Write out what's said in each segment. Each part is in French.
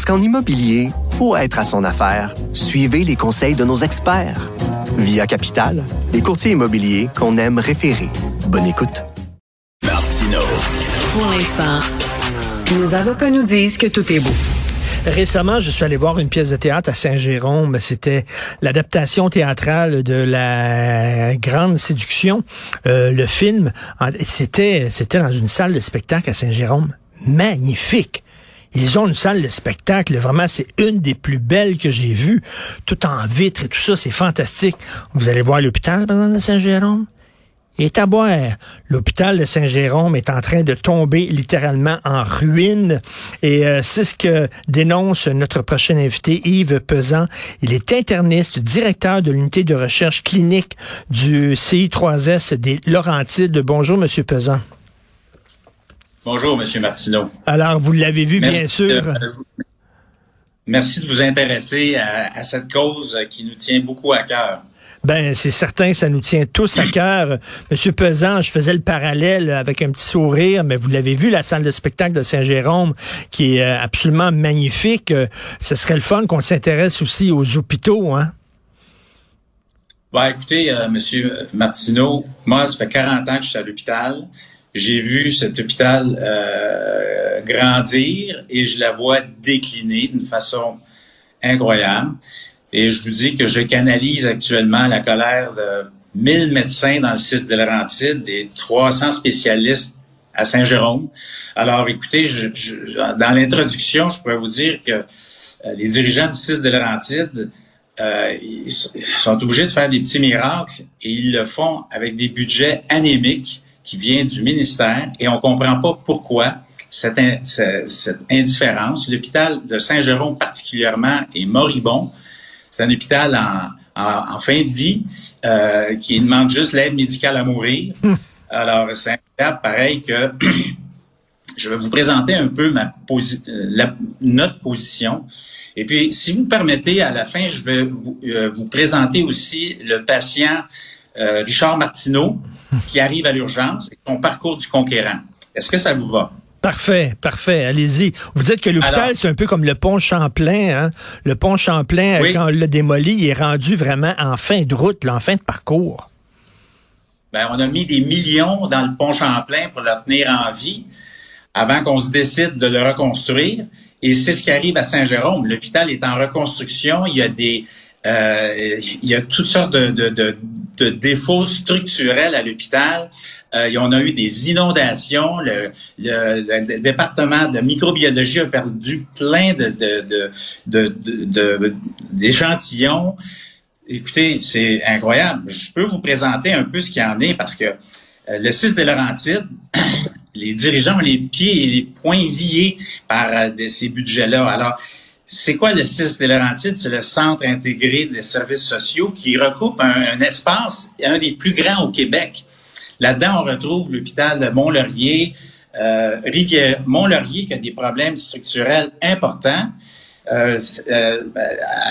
Parce qu'en immobilier, pour être à son affaire, suivez les conseils de nos experts. Via Capital, les courtiers immobiliers qu'on aime référer. Bonne écoute. Martino. Pour l'instant, nos avocats nous disent que tout est beau. Récemment, je suis allé voir une pièce de théâtre à Saint-Jérôme. C'était l'adaptation théâtrale de la Grande Séduction, euh, le film. C'était, c'était dans une salle de spectacle à Saint-Jérôme. Magnifique. Ils ont une salle de spectacle, vraiment, c'est une des plus belles que j'ai vues, tout en vitre et tout ça, c'est fantastique. Vous allez voir l'hôpital, par de Saint-Jérôme? est à boire. L'hôpital de Saint-Jérôme est en train de tomber littéralement en ruine et euh, c'est ce que dénonce notre prochain invité, Yves Pesant. Il est interniste, directeur de l'unité de recherche clinique du CI3S des Laurentides. Bonjour, Monsieur Pesant. Bonjour, Monsieur Martineau. Alors, vous l'avez vu, bien sûr. De, merci de vous intéresser à, à cette cause qui nous tient beaucoup à cœur. Ben, c'est certain, ça nous tient tous à cœur. Monsieur Pesant, je faisais le parallèle avec un petit sourire, mais vous l'avez vu, la salle de spectacle de Saint-Jérôme, qui est euh, absolument magnifique. Ce serait le fun qu'on s'intéresse aussi aux hôpitaux, hein? Ben, écoutez, euh, Monsieur Martineau, moi, ça fait 40 ans que je suis à l'hôpital. J'ai vu cet hôpital euh, grandir et je la vois décliner d'une façon incroyable. Et je vous dis que je canalise actuellement la colère de 1000 médecins dans le 6 de Laurentides et 300 spécialistes à Saint-Jérôme. Alors, écoutez, je, je, dans l'introduction, je pourrais vous dire que euh, les dirigeants du 6 de Laurentides euh, ils sont obligés de faire des petits miracles et ils le font avec des budgets anémiques qui viennent du ministère et on comprend pas pourquoi cette, cette, cette indifférence. L'hôpital de Saint-Jérôme particulièrement est moribond. C'est un hôpital en, en, en, fin de vie euh, qui demande juste l'aide médicale à mourir. Alors, c'est incroyable, pareil que je vais vous présenter un peu ma posi la, notre position. Et puis, si vous permettez, à la fin, je vais vous, euh, vous présenter aussi le patient euh, Richard Martineau qui arrive à l'urgence et son parcours du conquérant. Est-ce que ça vous va? Parfait, parfait. Allez-y. Vous dites que l'hôpital, c'est un peu comme le pont Champlain. Hein? Le pont Champlain, oui. quand on l'a démoli, il est rendu vraiment en fin de route, là, en fin de parcours. Ben, on a mis des millions dans le pont Champlain pour le tenir en vie avant qu'on se décide de le reconstruire. Et c'est ce qui arrive à Saint-Jérôme. L'hôpital est en reconstruction. Il y a des, euh, il y a toutes sortes de, de, de, de défauts structurels à l'hôpital. Euh, on a eu des inondations. Le, département de microbiologie a perdu plein de, d'échantillons. Écoutez, c'est incroyable. Je peux vous présenter un peu ce qu'il y en est parce que euh, le 6 de Laurentides, les dirigeants ont les pieds et les poings liés par euh, de ces budgets-là. Alors, c'est quoi le CIS des Laurentides? C'est le Centre intégré des services sociaux qui recoupe un, espace, un des plus grands au Québec. Là-dedans, on retrouve l'hôpital de Mont-Laurier, euh, Mont-Laurier qui a des problèmes structurels importants. Euh, euh,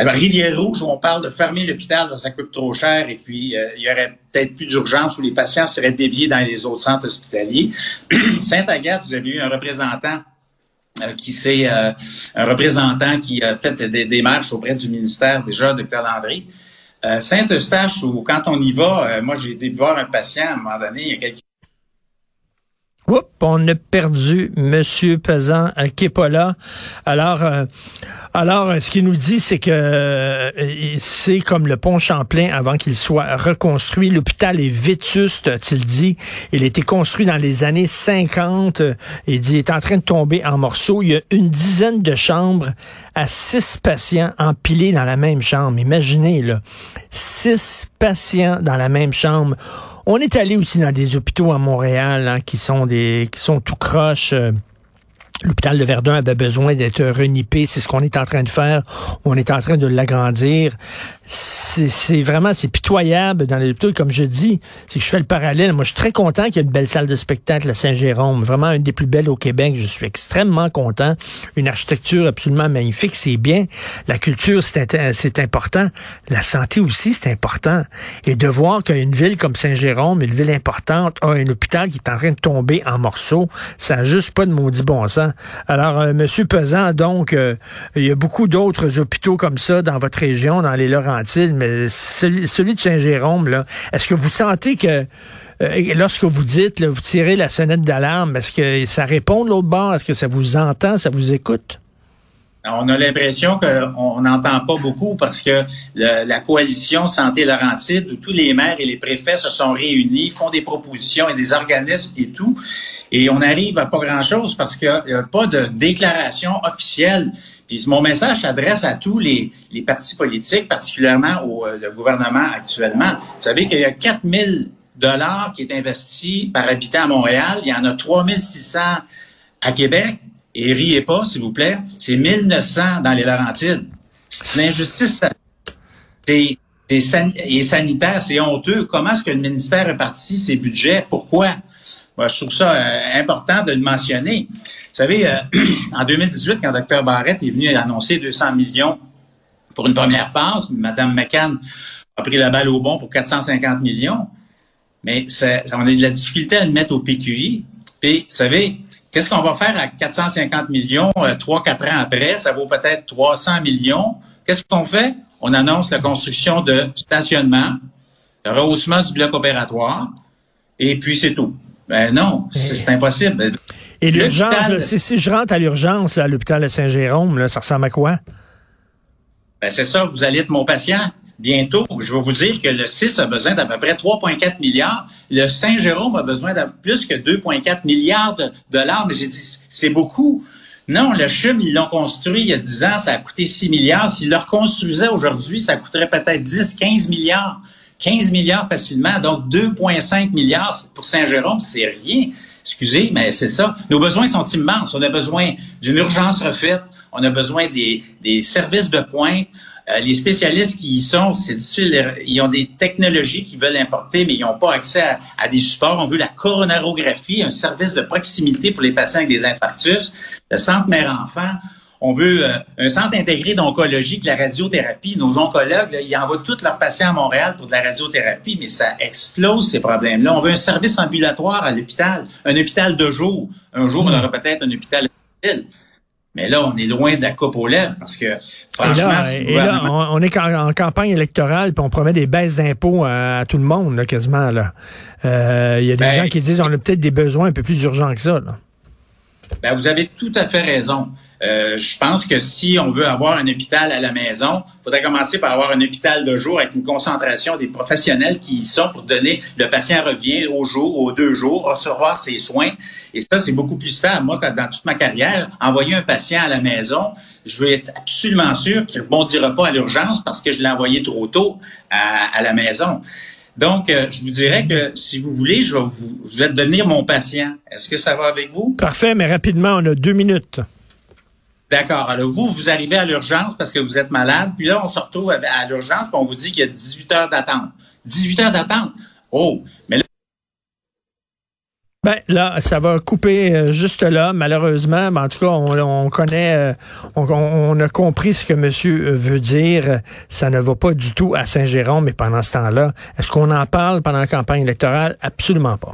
Rivière-Rouge, on parle de fermer l'hôpital, ça coûte trop cher, et puis euh, il y aurait peut-être plus d'urgence où les patients seraient déviés dans les autres centres hospitaliers. Sainte-Agathe, vous avez eu un représentant qui c'est euh, un représentant qui a fait des démarches auprès du ministère déjà, Dr Landry. Euh, Saint-Eustache, où quand on y va, moi j'ai été voir un patient à un moment donné, il y a quelques Oups, on a perdu Monsieur Pesant euh, pas là. Alors, euh, alors, ce qu'il nous dit, c'est que euh, c'est comme le pont Champlain avant qu'il soit reconstruit. L'hôpital est vétuste, a-t-il dit. Il a été construit dans les années 50. Il dit, il est en train de tomber en morceaux. Il y a une dizaine de chambres à six patients empilés dans la même chambre. Imaginez, là, six patients dans la même chambre. On est allé aussi dans des hôpitaux à Montréal hein, qui sont des qui sont tout croches. Euh, L'hôpital de Verdun avait besoin d'être renippé. C'est ce qu'on est en train de faire. On est en train de l'agrandir. C'est vraiment, c'est pitoyable dans les hôpitaux. Comme je dis, c'est que je fais le parallèle. Moi, je suis très content qu'il y ait une belle salle de spectacle à Saint-Jérôme. Vraiment une des plus belles au Québec. Je suis extrêmement content. Une architecture absolument magnifique. C'est bien. La culture, c'est important. La santé aussi, c'est important. Et de voir qu'une ville comme Saint-Jérôme, une ville importante, a un hôpital qui est en train de tomber en morceaux, ça n'a juste pas de maudit bon sens. Alors, euh, Monsieur Pesant, donc, euh, il y a beaucoup d'autres hôpitaux comme ça dans votre région, dans les Laurentides, mais celui, de Saint-Jérôme, est-ce que vous sentez que euh, lorsque vous dites, vous tirez la sonnette d'alarme, est-ce que ça répond de l'autre bord? Est-ce que ça vous entend, ça vous écoute? On a l'impression qu'on n'entend pas beaucoup parce que la coalition Santé Laurentide, où tous les maires et les préfets se sont réunis, font des propositions et des organismes et tout, et on arrive à pas grand-chose parce qu'il n'y a, pas de déclaration officielle. Puis mon message s'adresse à tous les, partis politiques, particulièrement au euh, gouvernement actuellement. Vous savez qu'il y a 4000 dollars qui est investi par habitant à Montréal. Il y en a 3600 à Québec. Et riez pas, s'il vous plaît. C'est 1900 dans les Laurentides. L'injustice, c'est et sanitaire, c'est honteux. Comment est-ce que le ministère répartit ses budgets? Pourquoi? Moi, je trouve ça euh, important de le mentionner. Vous savez, euh, en 2018, quand Dr. Barrett est venu annoncer 200 millions pour une première phase, Mme McCann a pris la balle au bon pour 450 millions. Mais on a de la difficulté à le mettre au PQI. Puis, vous savez, qu'est-ce qu'on va faire à 450 millions euh, trois, quatre ans après? Ça vaut peut-être 300 millions. Qu'est-ce qu'on fait? On annonce la construction de stationnement, le rehaussement du bloc opératoire, et puis c'est tout. Ben non, c'est impossible. Et l'urgence, si, je rentre à l'urgence à l'hôpital de Saint-Jérôme, ça ressemble à quoi? Ben c'est ça, vous allez être mon patient. Bientôt, je vais vous dire que le 6 a besoin d'à peu près 3,4 milliards. Le Saint-Jérôme a besoin de plus que 2,4 milliards de dollars. Mais j'ai dit, c'est beaucoup. Non, le CHUM, ils l'ont construit il y a 10 ans, ça a coûté 6 milliards. S'ils le reconstruisaient aujourd'hui, ça coûterait peut-être 10, 15 milliards. 15 milliards facilement. Donc, 2,5 milliards pour Saint-Jérôme, c'est rien. Excusez, mais c'est ça. Nos besoins sont immenses. On a besoin d'une urgence refaite. On a besoin des, des services de pointe. Euh, les spécialistes qui y sont, c'est difficile. Ils ont des technologies qu'ils veulent importer, mais ils n'ont pas accès à, des supports. On veut la coronarographie, un service de proximité pour les patients avec des infarctus, le centre mère-enfant. On veut euh, un centre intégré d'oncologie, de la radiothérapie. Nos oncologues, là, ils envoient tous leurs patients à Montréal pour de la radiothérapie, mais ça explose ces problèmes-là. On veut un service ambulatoire à l'hôpital, un hôpital de jour. Un jour, on aura peut-être un hôpital mais là, on est loin de la coupe aux lèvres parce que, franchement, et là, on, est en, campagne électorale puis on promet des baisses d'impôts à, tout le monde, là, quasiment. Là. Euh, il y a des ben, gens qui disent qu'on a peut-être des besoins un peu plus urgents que ça. Là. Ben, vous avez tout à fait raison. Euh, je pense que si on veut avoir un hôpital à la maison, il faudrait commencer par avoir un hôpital de jour avec une concentration des professionnels qui y sont pour donner le patient revient au jour, aux deux jours, recevoir ses soins. Et ça, c'est beaucoup plus stable. Moi, dans toute ma carrière, envoyer un patient à la maison, je veux être absolument sûr qu'il ne rebondira pas à l'urgence parce que je l'ai envoyé trop tôt à, la maison. Donc, euh, je vous dirais que si vous voulez, je vais vous, vous êtes devenir mon patient. Est-ce que ça va avec vous? Parfait, mais rapidement, on a deux minutes. D'accord. Alors, vous, vous arrivez à l'urgence parce que vous êtes malade, puis là, on se retrouve à l'urgence, puis on vous dit qu'il y a 18 heures d'attente. 18 heures d'attente? Oh, mais là, ben là, ça va couper euh, juste là, malheureusement. Mais en tout cas, on, connaît, euh, on, a compris ce que monsieur euh, veut dire. Ça ne va pas du tout à Saint-Jérôme, mais pendant ce temps-là, est-ce qu'on en parle pendant la campagne électorale? Absolument pas.